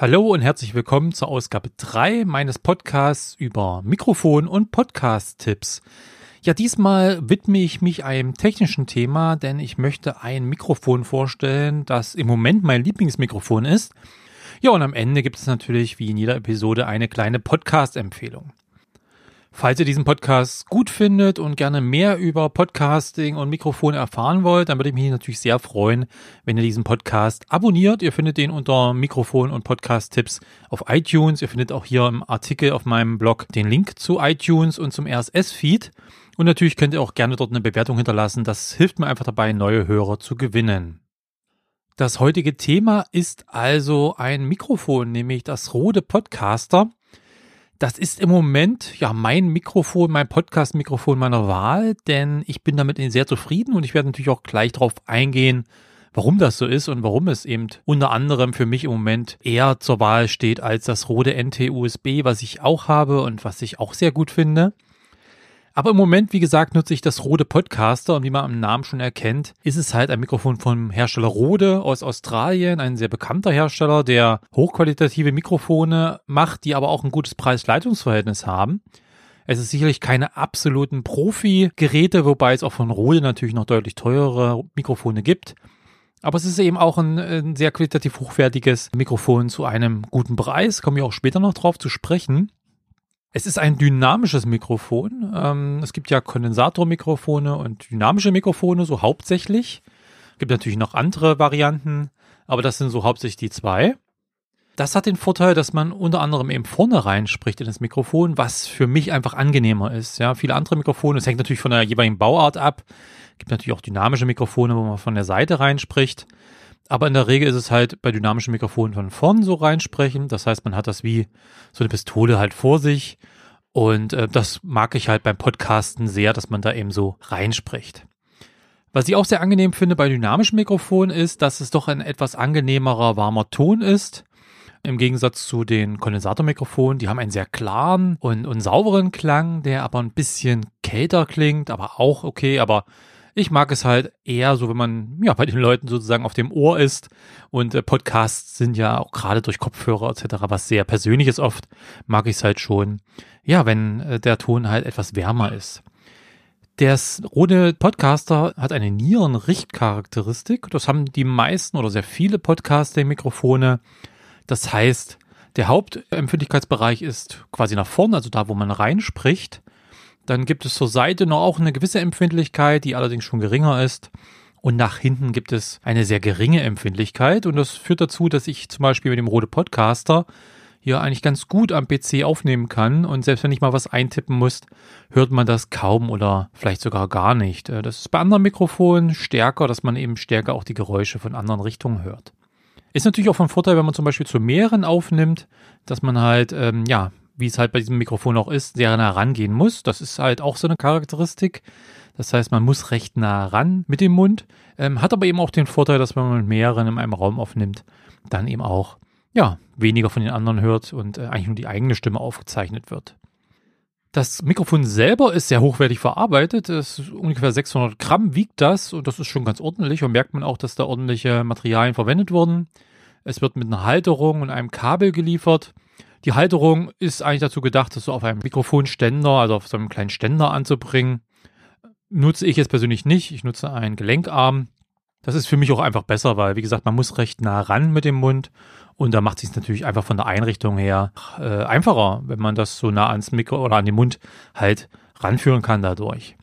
Hallo und herzlich willkommen zur Ausgabe 3 meines Podcasts über Mikrofon und Podcast-Tipps. Ja, diesmal widme ich mich einem technischen Thema, denn ich möchte ein Mikrofon vorstellen, das im Moment mein Lieblingsmikrofon ist. Ja, und am Ende gibt es natürlich wie in jeder Episode eine kleine Podcast-Empfehlung. Falls ihr diesen Podcast gut findet und gerne mehr über Podcasting und Mikrofone erfahren wollt, dann würde ich mich natürlich sehr freuen, wenn ihr diesen Podcast abonniert. Ihr findet den unter Mikrofon und Podcast-Tipps auf iTunes. Ihr findet auch hier im Artikel auf meinem Blog den Link zu iTunes und zum RSS-Feed. Und natürlich könnt ihr auch gerne dort eine Bewertung hinterlassen. Das hilft mir einfach dabei, neue Hörer zu gewinnen. Das heutige Thema ist also ein Mikrofon, nämlich das Rode Podcaster. Das ist im Moment ja mein Mikrofon, mein Podcast-Mikrofon meiner Wahl, denn ich bin damit sehr zufrieden und ich werde natürlich auch gleich darauf eingehen, warum das so ist und warum es eben unter anderem für mich im Moment eher zur Wahl steht als das Rode NT-USB, was ich auch habe und was ich auch sehr gut finde. Aber im Moment, wie gesagt, nutze ich das Rode Podcaster und wie man am Namen schon erkennt, ist es halt ein Mikrofon vom Hersteller Rode aus Australien, ein sehr bekannter Hersteller, der hochqualitative Mikrofone macht, die aber auch ein gutes Preis-Leistungsverhältnis haben. Es ist sicherlich keine absoluten Profi-Geräte, wobei es auch von Rode natürlich noch deutlich teurere Mikrofone gibt. Aber es ist eben auch ein, ein sehr qualitativ hochwertiges Mikrofon zu einem guten Preis. Kommen wir auch später noch drauf zu sprechen. Es ist ein dynamisches Mikrofon. Ähm, es gibt ja Kondensatormikrofone und dynamische Mikrofone, so hauptsächlich. Es gibt natürlich noch andere Varianten, aber das sind so hauptsächlich die zwei. Das hat den Vorteil, dass man unter anderem eben vorne rein spricht in das Mikrofon, was für mich einfach angenehmer ist. Ja, viele andere Mikrofone, es hängt natürlich von der jeweiligen Bauart ab. Es gibt natürlich auch dynamische Mikrofone, wo man von der Seite reinspricht. Aber in der Regel ist es halt bei dynamischen Mikrofonen von vorn so reinsprechen. Das heißt, man hat das wie so eine Pistole halt vor sich. Und äh, das mag ich halt beim Podcasten sehr, dass man da eben so reinspricht. Was ich auch sehr angenehm finde bei dynamischen Mikrofonen ist, dass es doch ein etwas angenehmerer, warmer Ton ist. Im Gegensatz zu den Kondensatormikrofonen, die haben einen sehr klaren und, und sauberen Klang, der aber ein bisschen kälter klingt, aber auch okay, aber ich mag es halt eher so, wenn man ja bei den Leuten sozusagen auf dem Ohr ist und äh, Podcasts sind ja auch gerade durch Kopfhörer etc. was sehr Persönliches oft, mag ich es halt schon, ja, wenn äh, der Ton halt etwas wärmer ist. Der Rode Podcaster hat eine Nierenrichtcharakteristik. Das haben die meisten oder sehr viele Podcasting-Mikrofone. Das heißt, der Hauptempfindlichkeitsbereich ist quasi nach vorne, also da, wo man reinspricht. Dann gibt es zur Seite noch auch eine gewisse Empfindlichkeit, die allerdings schon geringer ist. Und nach hinten gibt es eine sehr geringe Empfindlichkeit. Und das führt dazu, dass ich zum Beispiel mit dem Rode Podcaster hier eigentlich ganz gut am PC aufnehmen kann. Und selbst wenn ich mal was eintippen muss, hört man das kaum oder vielleicht sogar gar nicht. Äh, das ist bei anderen Mikrofonen stärker, dass man eben stärker auch die Geräusche von anderen Richtungen hört. Ist natürlich auch von Vorteil, wenn man zum Beispiel zu mehreren aufnimmt, dass man halt, ähm, ja, wie es halt bei diesem Mikrofon auch ist, sehr nah rangehen muss. Das ist halt auch so eine Charakteristik. Das heißt, man muss recht nah ran mit dem Mund, ähm, hat aber eben auch den Vorteil, dass wenn man mit mehreren in einem Raum aufnimmt, dann eben auch ja, weniger von den anderen hört und äh, eigentlich nur die eigene Stimme aufgezeichnet wird. Das Mikrofon selber ist sehr hochwertig verarbeitet. Es ungefähr 600 Gramm wiegt das und das ist schon ganz ordentlich und merkt man auch, dass da ordentliche Materialien verwendet wurden. Es wird mit einer Halterung und einem Kabel geliefert. Die Halterung ist eigentlich dazu gedacht, das so auf einem Mikrofonständer, also auf so einem kleinen Ständer anzubringen. Nutze ich jetzt persönlich nicht. Ich nutze einen Gelenkarm. Das ist für mich auch einfach besser, weil, wie gesagt, man muss recht nah ran mit dem Mund. Und da macht es sich natürlich einfach von der Einrichtung her äh, einfacher, wenn man das so nah ans Mikro oder an den Mund halt ranführen kann dadurch.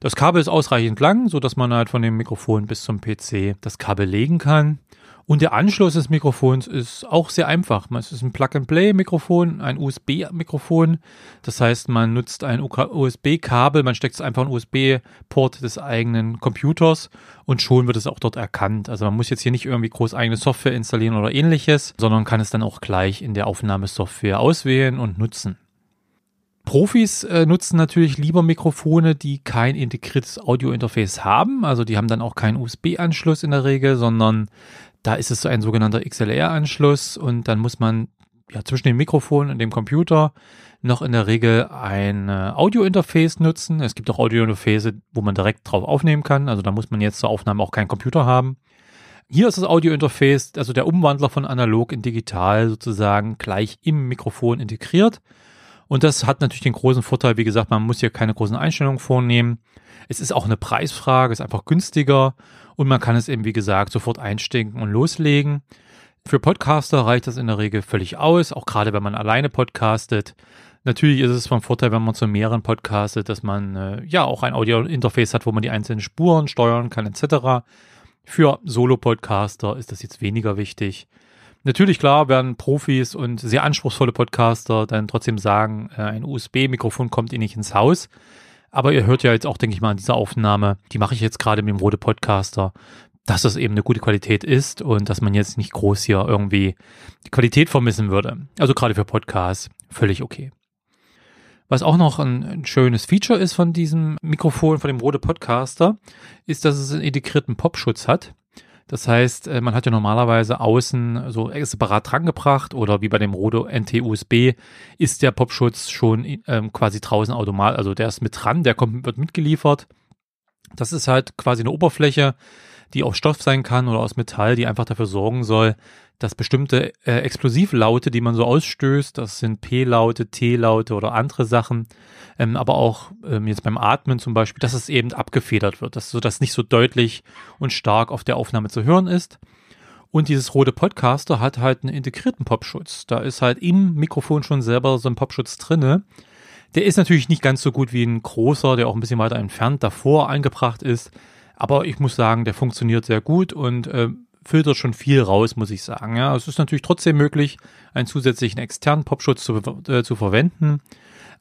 Das Kabel ist ausreichend lang, so dass man halt von dem Mikrofon bis zum PC das Kabel legen kann. Und der Anschluss des Mikrofons ist auch sehr einfach. Es ist ein Plug-and-Play-Mikrofon, ein USB-Mikrofon. Das heißt, man nutzt ein USB-Kabel, man steckt es einfach in einen USB-Port des eigenen Computers und schon wird es auch dort erkannt. Also man muss jetzt hier nicht irgendwie groß eigene Software installieren oder ähnliches, sondern kann es dann auch gleich in der Aufnahmesoftware auswählen und nutzen. Profis äh, nutzen natürlich lieber Mikrofone, die kein integriertes Audio-Interface haben. Also die haben dann auch keinen USB-Anschluss in der Regel, sondern da ist es so ein sogenannter XLR-Anschluss und dann muss man ja zwischen dem Mikrofon und dem Computer noch in der Regel ein äh, Audio-Interface nutzen. Es gibt auch Audio-Interface, wo man direkt drauf aufnehmen kann. Also da muss man jetzt zur Aufnahme auch keinen Computer haben. Hier ist das Audiointerface, also der Umwandler von analog in digital sozusagen gleich im Mikrofon integriert. Und das hat natürlich den großen Vorteil, wie gesagt, man muss hier keine großen Einstellungen vornehmen. Es ist auch eine Preisfrage, ist einfach günstiger und man kann es eben, wie gesagt, sofort einstecken und loslegen. Für Podcaster reicht das in der Regel völlig aus, auch gerade wenn man alleine podcastet. Natürlich ist es von Vorteil, wenn man zu mehreren podcastet, dass man äh, ja auch ein Audio-Interface hat, wo man die einzelnen Spuren steuern kann, etc. Für Solo-Podcaster ist das jetzt weniger wichtig. Natürlich, klar, werden Profis und sehr anspruchsvolle Podcaster dann trotzdem sagen, äh, ein USB-Mikrofon kommt ihnen nicht ins Haus. Aber ihr hört ja jetzt auch, denke ich mal, an dieser Aufnahme, die mache ich jetzt gerade mit dem Rode Podcaster, dass das eben eine gute Qualität ist und dass man jetzt nicht groß hier irgendwie die Qualität vermissen würde. Also gerade für Podcasts völlig okay. Was auch noch ein, ein, schönes Feature ist von diesem Mikrofon, von dem Rode Podcaster, ist, dass es einen integrierten Popschutz hat. Das heißt, äh, man hat ja normalerweise außen so separat drangebracht oder wie bei dem Rode NT-USB ist der Popschutz schon ähm, quasi draußen automatisch, also der ist mit dran, der kommt, wird mitgeliefert. Das ist halt quasi eine Oberfläche, die aus Stoff sein kann oder aus Metall, die einfach dafür sorgen soll, dass bestimmte äh, Explosivlaute, die man so ausstößt, das sind P-Laute, T-Laute oder andere Sachen, ähm, aber auch ähm, jetzt beim Atmen zum Beispiel, dass es eben abgefedert wird, dass so das nicht so deutlich und stark auf der Aufnahme zu hören ist. Und dieses rote Podcaster hat halt einen integrierten Popschutz. Da ist halt im Mikrofon schon selber so ein Popschutz drinne. Der ist natürlich nicht ganz so gut wie ein großer, der auch ein bisschen weiter entfernt davor angebracht ist. Aber ich muss sagen, der funktioniert sehr gut und äh, filtert schon viel raus, muss ich sagen. Ja, es ist natürlich trotzdem möglich, einen zusätzlichen externen Popschutz zu, äh, zu verwenden,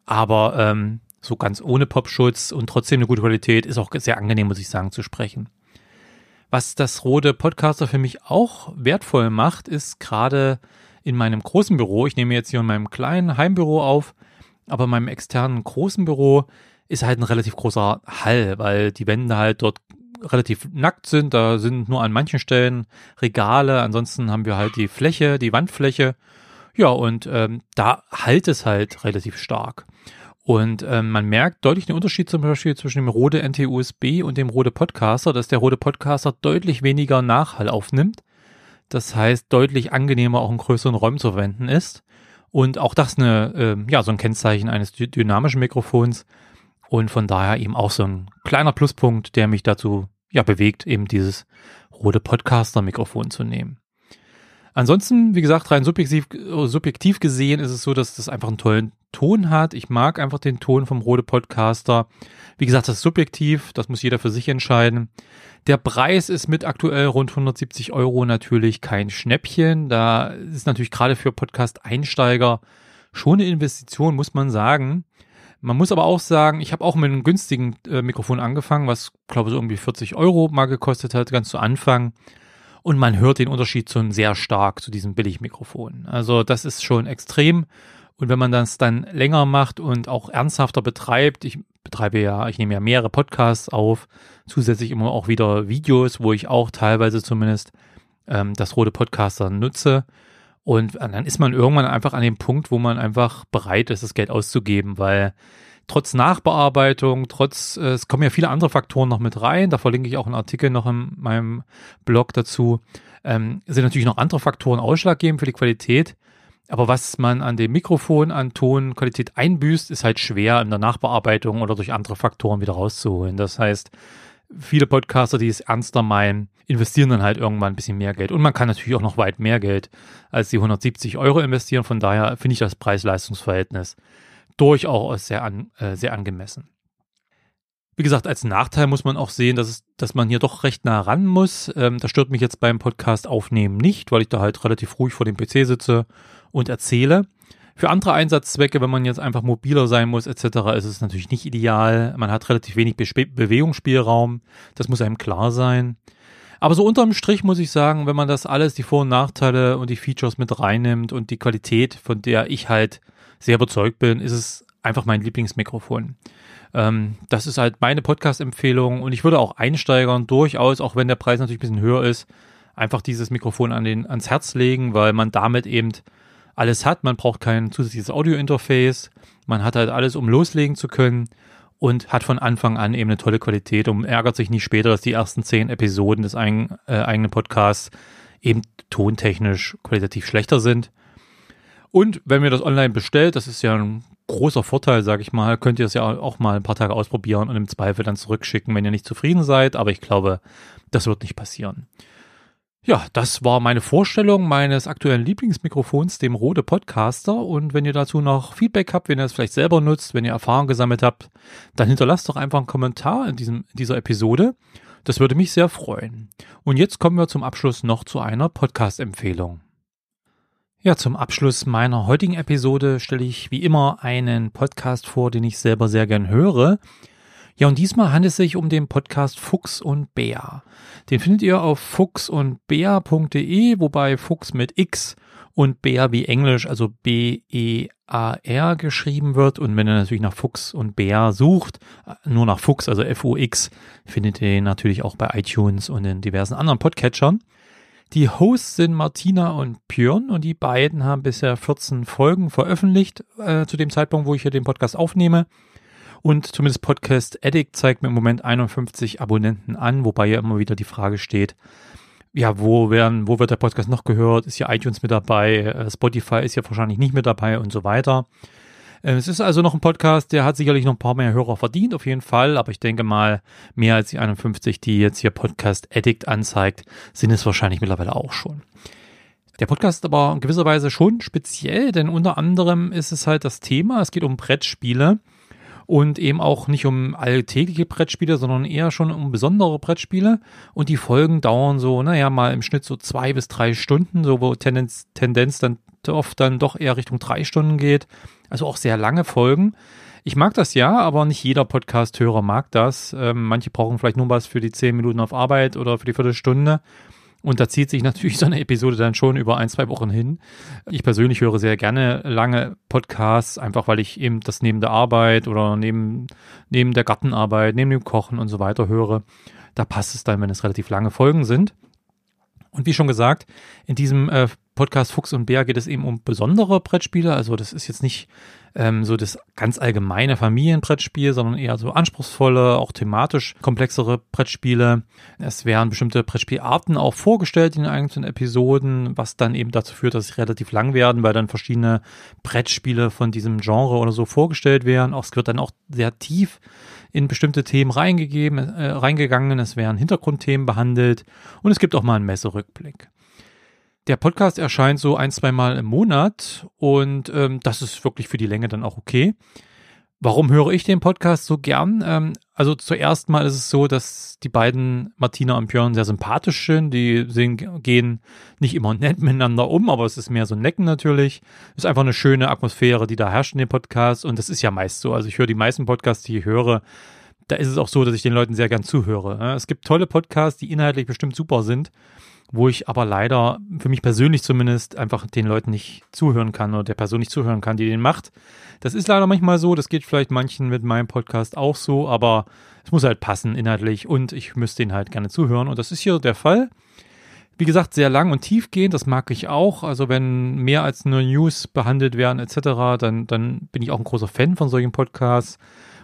aber ähm, so ganz ohne Popschutz und trotzdem eine gute Qualität ist auch sehr angenehm, muss ich sagen, zu sprechen. Was das rote Podcaster für mich auch wertvoll macht, ist gerade in meinem großen Büro, ich nehme jetzt hier in meinem kleinen Heimbüro auf, aber in meinem externen großen Büro ist halt ein relativ großer Hall, weil die Wände halt dort relativ nackt sind. Da sind nur an manchen Stellen Regale. Ansonsten haben wir halt die Fläche, die Wandfläche. Ja, und ähm, da halt es halt relativ stark. Und ähm, man merkt deutlich den Unterschied zum Beispiel zwischen dem Rode NT-USB und dem Rode Podcaster, dass der Rode Podcaster deutlich weniger Nachhall aufnimmt. Das heißt, deutlich angenehmer auch in größeren Räumen zu verwenden ist. Und auch das eine, äh, ja, so ein Kennzeichen eines dynamischen Mikrofons, und von daher eben auch so ein kleiner Pluspunkt, der mich dazu ja bewegt, eben dieses rote Podcaster-Mikrofon zu nehmen. Ansonsten, wie gesagt, rein subjektiv, subjektiv gesehen ist es so, dass das einfach einen tollen Ton hat. Ich mag einfach den Ton vom Rode Podcaster. Wie gesagt, das ist subjektiv, das muss jeder für sich entscheiden. Der Preis ist mit aktuell rund 170 Euro natürlich kein Schnäppchen. Da ist natürlich gerade für Podcast-Einsteiger schon eine Investition, muss man sagen. Man muss aber auch sagen, ich habe auch mit einem günstigen äh, Mikrofon angefangen, was glaube ich so irgendwie 40 Euro mal gekostet hat, ganz zu Anfang. Und man hört den Unterschied schon sehr stark zu diesem Billigmikrofon. Also das ist schon extrem. Und wenn man das dann länger macht und auch ernsthafter betreibt, ich betreibe ja, ich nehme ja mehrere Podcasts auf, zusätzlich immer auch wieder Videos, wo ich auch teilweise zumindest ähm, das rote Podcaster nutze. Und dann ist man irgendwann einfach an dem Punkt, wo man einfach bereit ist, das Geld auszugeben, weil trotz Nachbearbeitung, trotz, äh, es kommen ja viele andere Faktoren noch mit rein, da verlinke ich auch einen Artikel noch in meinem Blog dazu, ähm, sind natürlich noch andere Faktoren ausschlaggebend für die Qualität. Aber was man an dem Mikrofon an Tonqualität einbüßt, ist halt schwer in der Nachbearbeitung oder durch andere Faktoren wieder rauszuholen. Das heißt, viele Podcaster, die es ernster meinen, investieren dann halt irgendwann ein bisschen mehr Geld. Und man kann natürlich auch noch weit mehr Geld als die 170 Euro investieren. Von daher finde ich das Preis-Leistungs-Verhältnis durchaus sehr, an, äh, sehr angemessen. Wie gesagt, als Nachteil muss man auch sehen, dass, es, dass man hier doch recht nah ran muss. Ähm, das stört mich jetzt beim Podcast aufnehmen nicht, weil ich da halt relativ ruhig vor dem PC sitze und erzähle. Für andere Einsatzzwecke, wenn man jetzt einfach mobiler sein muss etc., ist es natürlich nicht ideal. Man hat relativ wenig Be Bewegungsspielraum. Das muss einem klar sein. Aber so unterm Strich muss ich sagen, wenn man das alles, die Vor- und Nachteile und die Features mit reinnimmt und die Qualität, von der ich halt sehr überzeugt bin, ist es einfach mein Lieblingsmikrofon. Ähm, das ist halt meine Podcast-Empfehlung und ich würde auch Einsteigern durchaus, auch wenn der Preis natürlich ein bisschen höher ist, einfach dieses Mikrofon an den, ans Herz legen, weil man damit eben alles hat. Man braucht kein zusätzliches Audio-Interface. Man hat halt alles, um loslegen zu können. und hat von Anfang an eben eine tolle Qualität und ärgert sich nicht später, dass die ersten zehn Episoden des eigen, äh, eigenen Podcasts eben tontechnisch qualitativ schlechter sind. Und wenn ihr das online bestellt, das ist ja ein großer Vorteil, sage ich mal, könnt ihr es ja auch mal ein paar Tage ausprobieren und im Zweifel dann zurückschicken, wenn ihr nicht zufrieden seid. Aber ich glaube, das wird nicht passieren. Ja, das war meine Vorstellung meines aktuellen Lieblingsmikrofons, dem Rode Podcaster. Und wenn ihr dazu noch Feedback habt, wenn ihr es vielleicht selber nutzt, wenn ihr Erfahrung gesammelt habt, dann hinterlasst doch einfach einen Kommentar in, diesem, in dieser Episode. Das würde mich sehr freuen. Und jetzt kommen wir zum Abschluss noch zu einer Podcast-Empfehlung. Ja, zum Abschluss meiner heutigen Episode stelle ich wie immer einen Podcast vor, den ich selber sehr gern höre. Ja, und diesmal handelt es sich um den Podcast Fuchs und Bär. Den findet ihr auf fuchsundbär.de, wobei Fuchs mit X und Bär wie Englisch, also B-E-A-R geschrieben wird. Und wenn ihr natürlich nach Fuchs und Bär sucht, nur nach Fuchs, also F-U-X, findet ihr natürlich auch bei iTunes und in diversen anderen Podcatchern. Die Hosts sind Martina und Björn und die beiden haben bisher 14 Folgen veröffentlicht äh, zu dem Zeitpunkt, wo ich hier den Podcast aufnehme. Und zumindest Podcast Addict zeigt mir im Moment 51 Abonnenten an, wobei ja immer wieder die Frage steht, ja, wo werden, wo wird der Podcast noch gehört? Ist ja iTunes mit dabei? Äh, Spotify ist ja wahrscheinlich nicht mit dabei und so weiter. Äh, es ist also noch ein Podcast, der hat sicherlich noch ein paar mehr Hörer verdient, auf jeden Fall. Aber ich denke mal, mehr als die 51, die jetzt hier Podcast Addict anzeigt, sind es wahrscheinlich mittlerweile auch schon. Der Podcast ist aber in gewisser Weise schon speziell, denn unter anderem ist es halt das Thema, es geht um Brettspiele und eben auch nicht um alltägliche Brettspiele, sondern eher schon um besondere Brettspiele. Und die Folgen dauern so, naja, mal im Schnitt so zwei bis drei Stunden, so wo Tendenz, Tendenz dann oft dann doch eher Richtung drei Stunden geht. Also auch sehr lange Folgen. Ich mag das ja, aber nicht jeder Podcast-Hörer mag das. Ähm, manche brauchen vielleicht nur was für die zehn Minuten auf Arbeit oder für die Viertelstunde. Und da zieht sich natürlich so eine Episode dann schon über ein, zwei Wochen hin. Ich persönlich höre sehr gerne lange Podcasts, einfach weil ich eben das neben der Arbeit oder neben, neben der Gartenarbeit, neben dem Kochen und so weiter höre. Da passt es dann, wenn es relativ lange Folgen sind. Und wie schon gesagt, in diesem äh, Podcast Fuchs und Bär geht es eben um besondere Brettspiele. Also das ist jetzt nicht ähm, so das ganz allgemeine Familienbrettspiel, sondern eher so anspruchsvolle, auch thematisch komplexere Brettspiele. Es werden bestimmte Brettspielarten auch vorgestellt in den einzelnen Episoden, was dann eben dazu führt, dass sie relativ lang werden, weil dann verschiedene Brettspiele von diesem Genre oder so vorgestellt werden. Auch es wird dann auch sehr tief in bestimmte Themen reingegeben, äh, reingegangen. Es werden Hintergrundthemen behandelt und es gibt auch mal einen Messerückblick. Der Podcast erscheint so ein, zwei Mal im Monat und ähm, das ist wirklich für die Länge dann auch okay. Warum höre ich den Podcast so gern? Ähm, also zuerst mal ist es so, dass die beiden Martina und Björn sehr sympathisch sind. Die sind, gehen nicht immer nett miteinander um, aber es ist mehr so ein Necken natürlich. Es ist einfach eine schöne Atmosphäre, die da herrscht in dem Podcast und das ist ja meist so. Also ich höre die meisten Podcasts, die ich höre, da ist es auch so, dass ich den Leuten sehr gern zuhöre. Es gibt tolle Podcasts, die inhaltlich bestimmt super sind wo ich aber leider, für mich persönlich zumindest, einfach den Leuten nicht zuhören kann oder der Person nicht zuhören kann, die den macht. Das ist leider manchmal so, das geht vielleicht manchen mit meinem Podcast auch so, aber es muss halt passen inhaltlich und ich müsste den halt gerne zuhören und das ist hier der Fall. Wie gesagt, sehr lang und tiefgehend, das mag ich auch. Also wenn mehr als nur News behandelt werden etc., dann, dann bin ich auch ein großer Fan von solchen Podcasts.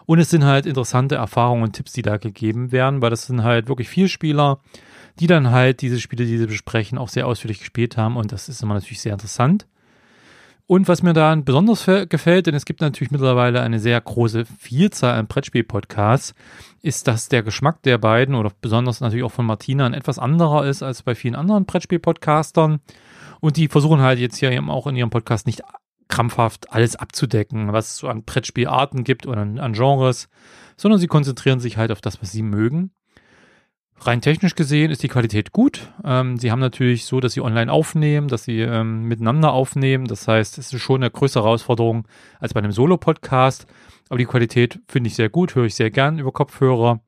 Und es sind halt interessante Erfahrungen und Tipps, die da gegeben werden, weil das sind halt wirklich vier Spieler, die dann halt diese Spiele, die sie besprechen, auch sehr ausführlich gespielt haben und das ist immer natürlich sehr interessant. Und was mir da besonders gefällt, denn es gibt natürlich mittlerweile eine sehr große Vielzahl an Brettspiel-Podcasts, ist, dass der Geschmack der beiden oder besonders natürlich auch von Martina ein etwas anderer ist als bei vielen anderen Brettspiel-Podcastern. Und die versuchen halt jetzt hier eben auch in ihrem Podcast nicht krampfhaft alles abzudecken, was es so an Brettspielarten gibt oder an, an Genres, sondern sie konzentrieren sich halt auf das, was sie mögen. Rein technisch gesehen ist die Qualität gut. Ähm, sie haben natürlich so, dass sie online aufnehmen, dass sie ähm, miteinander aufnehmen. Das heißt, es ist schon eine größere Herausforderung als bei einem Solo-Podcast. Aber die Qualität finde ich sehr gut, höre ich sehr gern über Kopfhörer.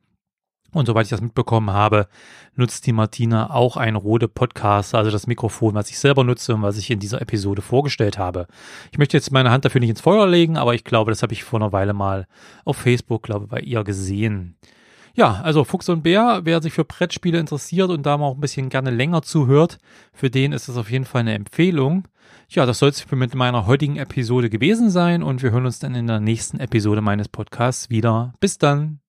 Und soweit ich das mitbekommen habe, nutzt die Martina auch ein Rode Podcast, also das Mikrofon, was ich selber nutze und was ich in dieser Episode vorgestellt habe. Ich möchte jetzt meine Hand dafür nicht ins Feuer legen, aber ich glaube, das habe ich vor einer Weile mal auf Facebook, glaube bei ihr gesehen. Ja, also Fuchs und Bär, wer sich für Brettspiele interessiert und da mal auch ein bisschen gerne länger zuhört, für den ist das auf jeden Fall eine Empfehlung. Ja, das soll es mit meiner heutigen Episode gewesen sein und wir hören uns dann in der nächsten Episode meines Podcasts wieder. Bis dann.